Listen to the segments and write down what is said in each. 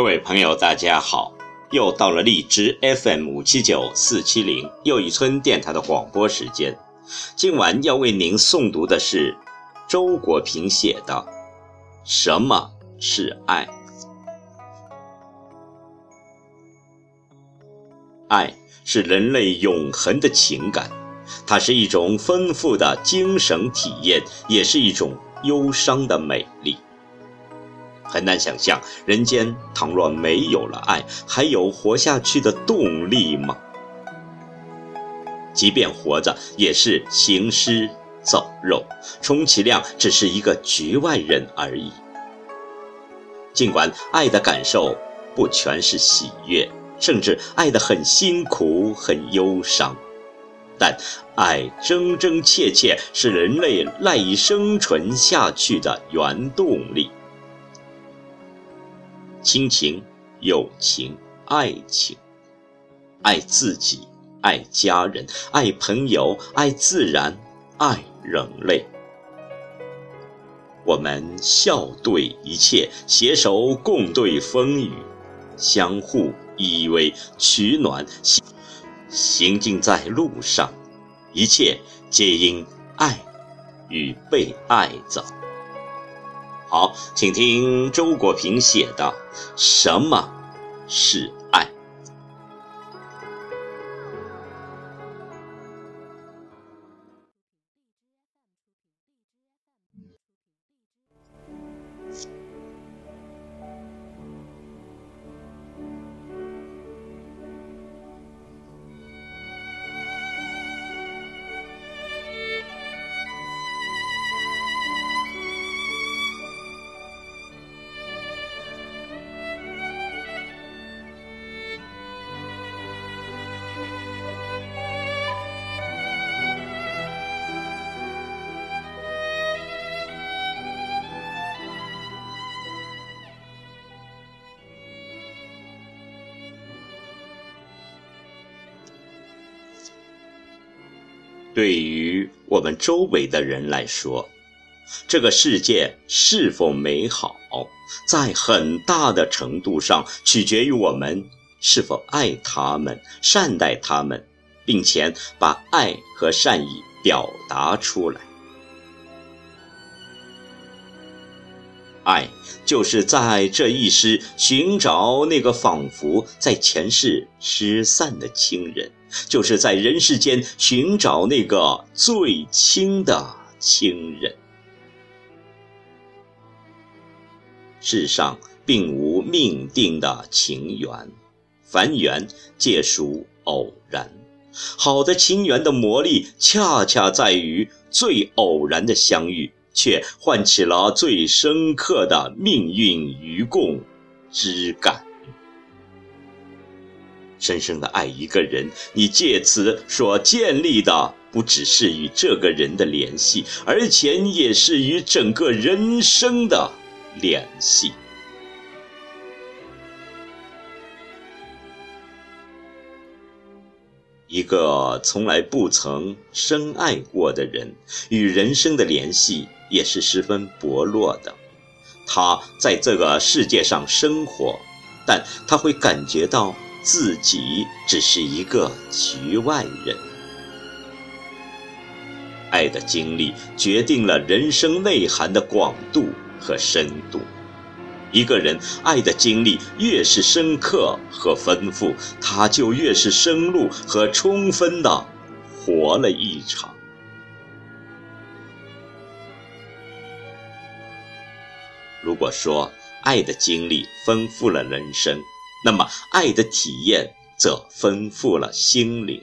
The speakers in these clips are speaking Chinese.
各位朋友，大家好！又到了荔枝 FM 五七九四七零又一村电台的广播时间。今晚要为您诵读的是周国平写的《什么是爱》。爱是人类永恒的情感，它是一种丰富的精神体验，也是一种忧伤的美丽。很难想象，人间倘若没有了爱，还有活下去的动力吗？即便活着，也是行尸走肉，充其量只是一个局外人而已。尽管爱的感受不全是喜悦，甚至爱得很辛苦、很忧伤，但爱真真切切是人类赖以生存下去的原动力。亲情、友情、爱情，爱自己，爱家人，爱朋友，爱自然，爱人类。我们笑对一切，携手共对风雨，相互依偎取暖，行行进在路上，一切皆因爱与被爱着。好，请听周国平写的《什么是对于我们周围的人来说，这个世界是否美好，在很大的程度上取决于我们是否爱他们、善待他们，并且把爱和善意表达出来。爱就是在这一世寻找那个仿佛在前世失散的亲人。就是在人世间寻找那个最亲的亲人。世上并无命定的情缘，凡缘皆属偶然。好的情缘的魔力，恰恰在于最偶然的相遇，却唤起了最深刻的命运与共之感。深深的爱一个人，你借此所建立的不只是与这个人的联系，而且也是与整个人生的联系。一个从来不曾深爱过的人，与人生的联系也是十分薄弱的。他在这个世界上生活，但他会感觉到。自己只是一个局外人。爱的经历决定了人生内涵的广度和深度。一个人爱的经历越是深刻和丰富，他就越是深入和充分的活了一场。如果说爱的经历丰富了人生，那么，爱的体验则丰富了心灵。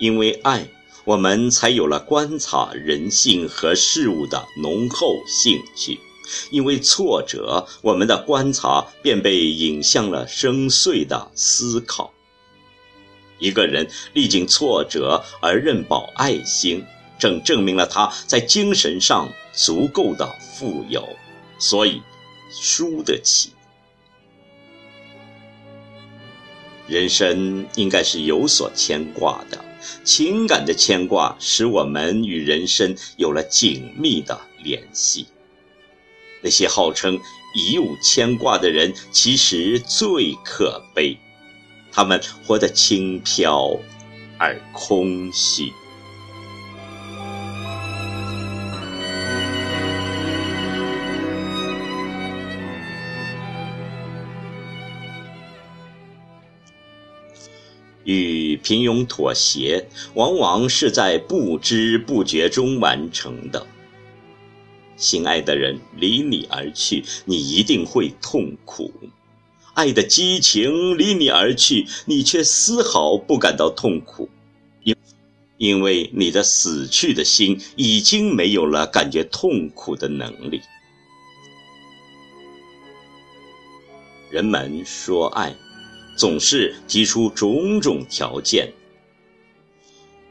因为爱，我们才有了观察人性和事物的浓厚兴趣；因为挫折，我们的观察便被引向了深邃的思考。一个人历经挫折而仍保爱心，正证明了他在精神上足够的富有。所以。输得起。人生应该是有所牵挂的，情感的牵挂使我们与人生有了紧密的联系。那些号称已有牵挂的人其实最可悲，他们活得轻飘而空虚。与平庸妥协，往往是在不知不觉中完成的。心爱的人离你而去，你一定会痛苦；爱的激情离你而去，你却丝毫不感到痛苦，因因为你的死去的心已经没有了感觉痛苦的能力。人们说爱。总是提出种种条件，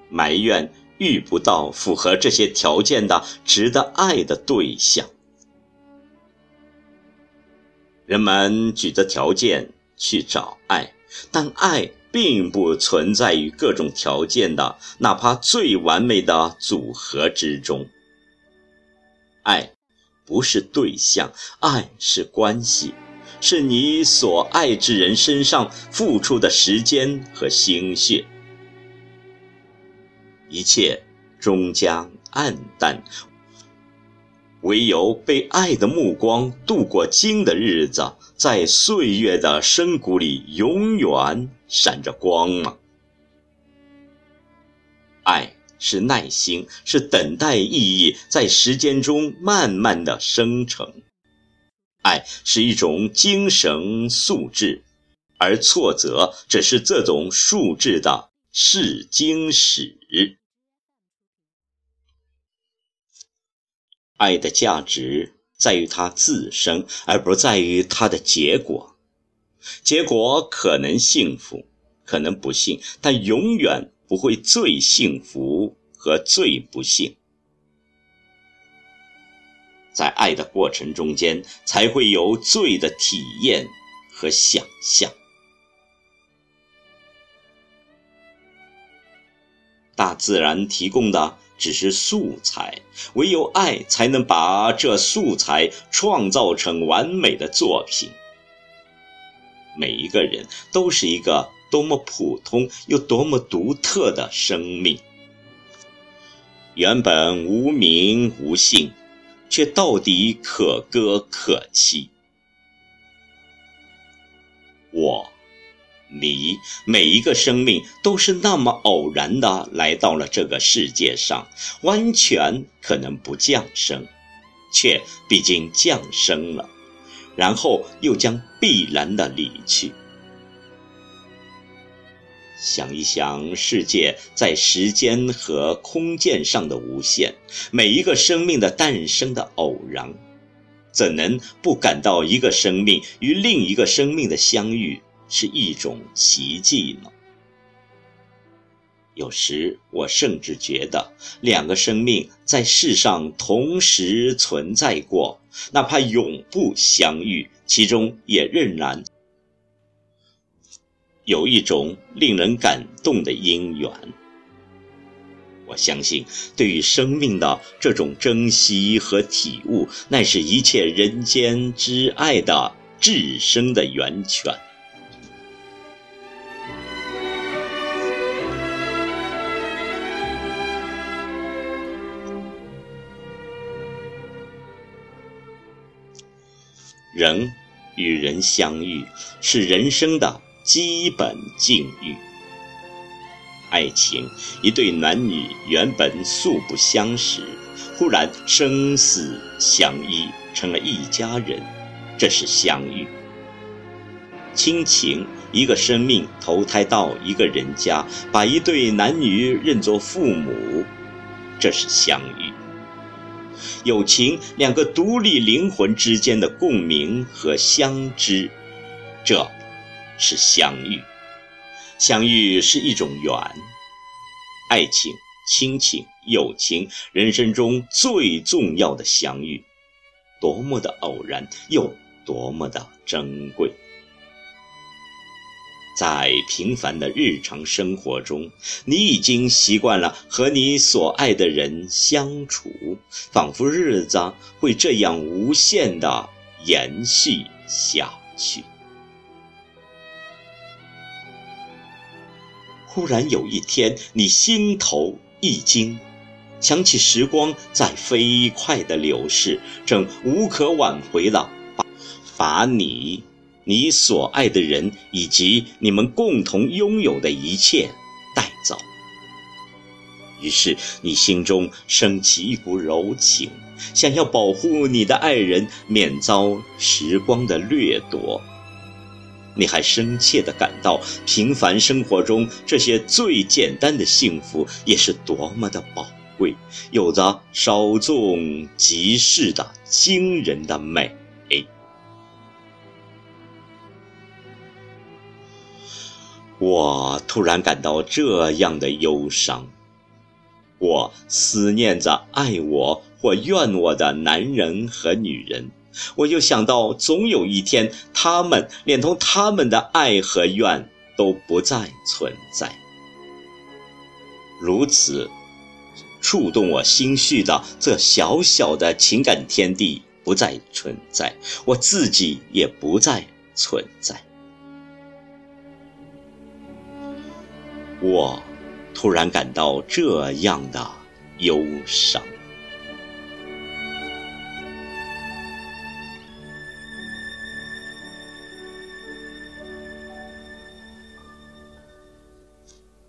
埋怨遇不到符合这些条件的值得爱的对象。人们举着条件去找爱，但爱并不存在于各种条件的哪怕最完美的组合之中。爱不是对象，爱是关系。是你所爱之人身上付出的时间和心血，一切终将黯淡。唯有被爱的目光度过经的日子，在岁月的深谷里永远闪着光芒。爱是耐心，是等待意义，在时间中慢慢的生成。爱是一种精神素质，而挫折只是这种素质的试金石。爱的价值在于它自身，而不在于它的结果。结果可能幸福，可能不幸，但永远不会最幸福和最不幸。在爱的过程中间，才会有罪的体验和想象。大自然提供的只是素材，唯有爱才能把这素材创造成完美的作品。每一个人都是一个多么普通又多么独特的生命，原本无名无姓。却到底可歌可泣。我，你，每一个生命都是那么偶然的来到了这个世界上，完全可能不降生，却毕竟降生了，然后又将必然的离去。想一想，世界在时间和空间上的无限，每一个生命的诞生的偶然，怎能不感到一个生命与另一个生命的相遇是一种奇迹呢？有时我甚至觉得，两个生命在世上同时存在过，哪怕永不相遇，其中也仍然。有一种令人感动的因缘，我相信，对于生命的这种珍惜和体悟，乃是一切人间之爱的至深的源泉。人与人相遇，是人生的。基本境遇，爱情，一对男女原本素不相识，忽然生死相依，成了一家人，这是相遇；亲情，一个生命投胎到一个人家，把一对男女认作父母，这是相遇；友情，两个独立灵魂之间的共鸣和相知，这。是相遇，相遇是一种缘。爱情、亲情、友情，人生中最重要的相遇，多么的偶然，又多么的珍贵。在平凡的日常生活中，你已经习惯了和你所爱的人相处，仿佛日子会这样无限的延续下去。忽然有一天，你心头一惊，想起时光在飞快的流逝，正无可挽回了，把你、你所爱的人以及你们共同拥有的一切带走。于是，你心中升起一股柔情，想要保护你的爱人免遭时光的掠夺。你还深切地感到，平凡生活中这些最简单的幸福，也是多么的宝贵，有着稍纵即逝的惊人的美。我突然感到这样的忧伤，我思念着爱我或怨我的男人和女人。我又想到，总有一天，他们连同他们的爱和怨都不再存在。如此触动我心绪的这小小的情感天地不再存在，我自己也不再存在。我突然感到这样的忧伤。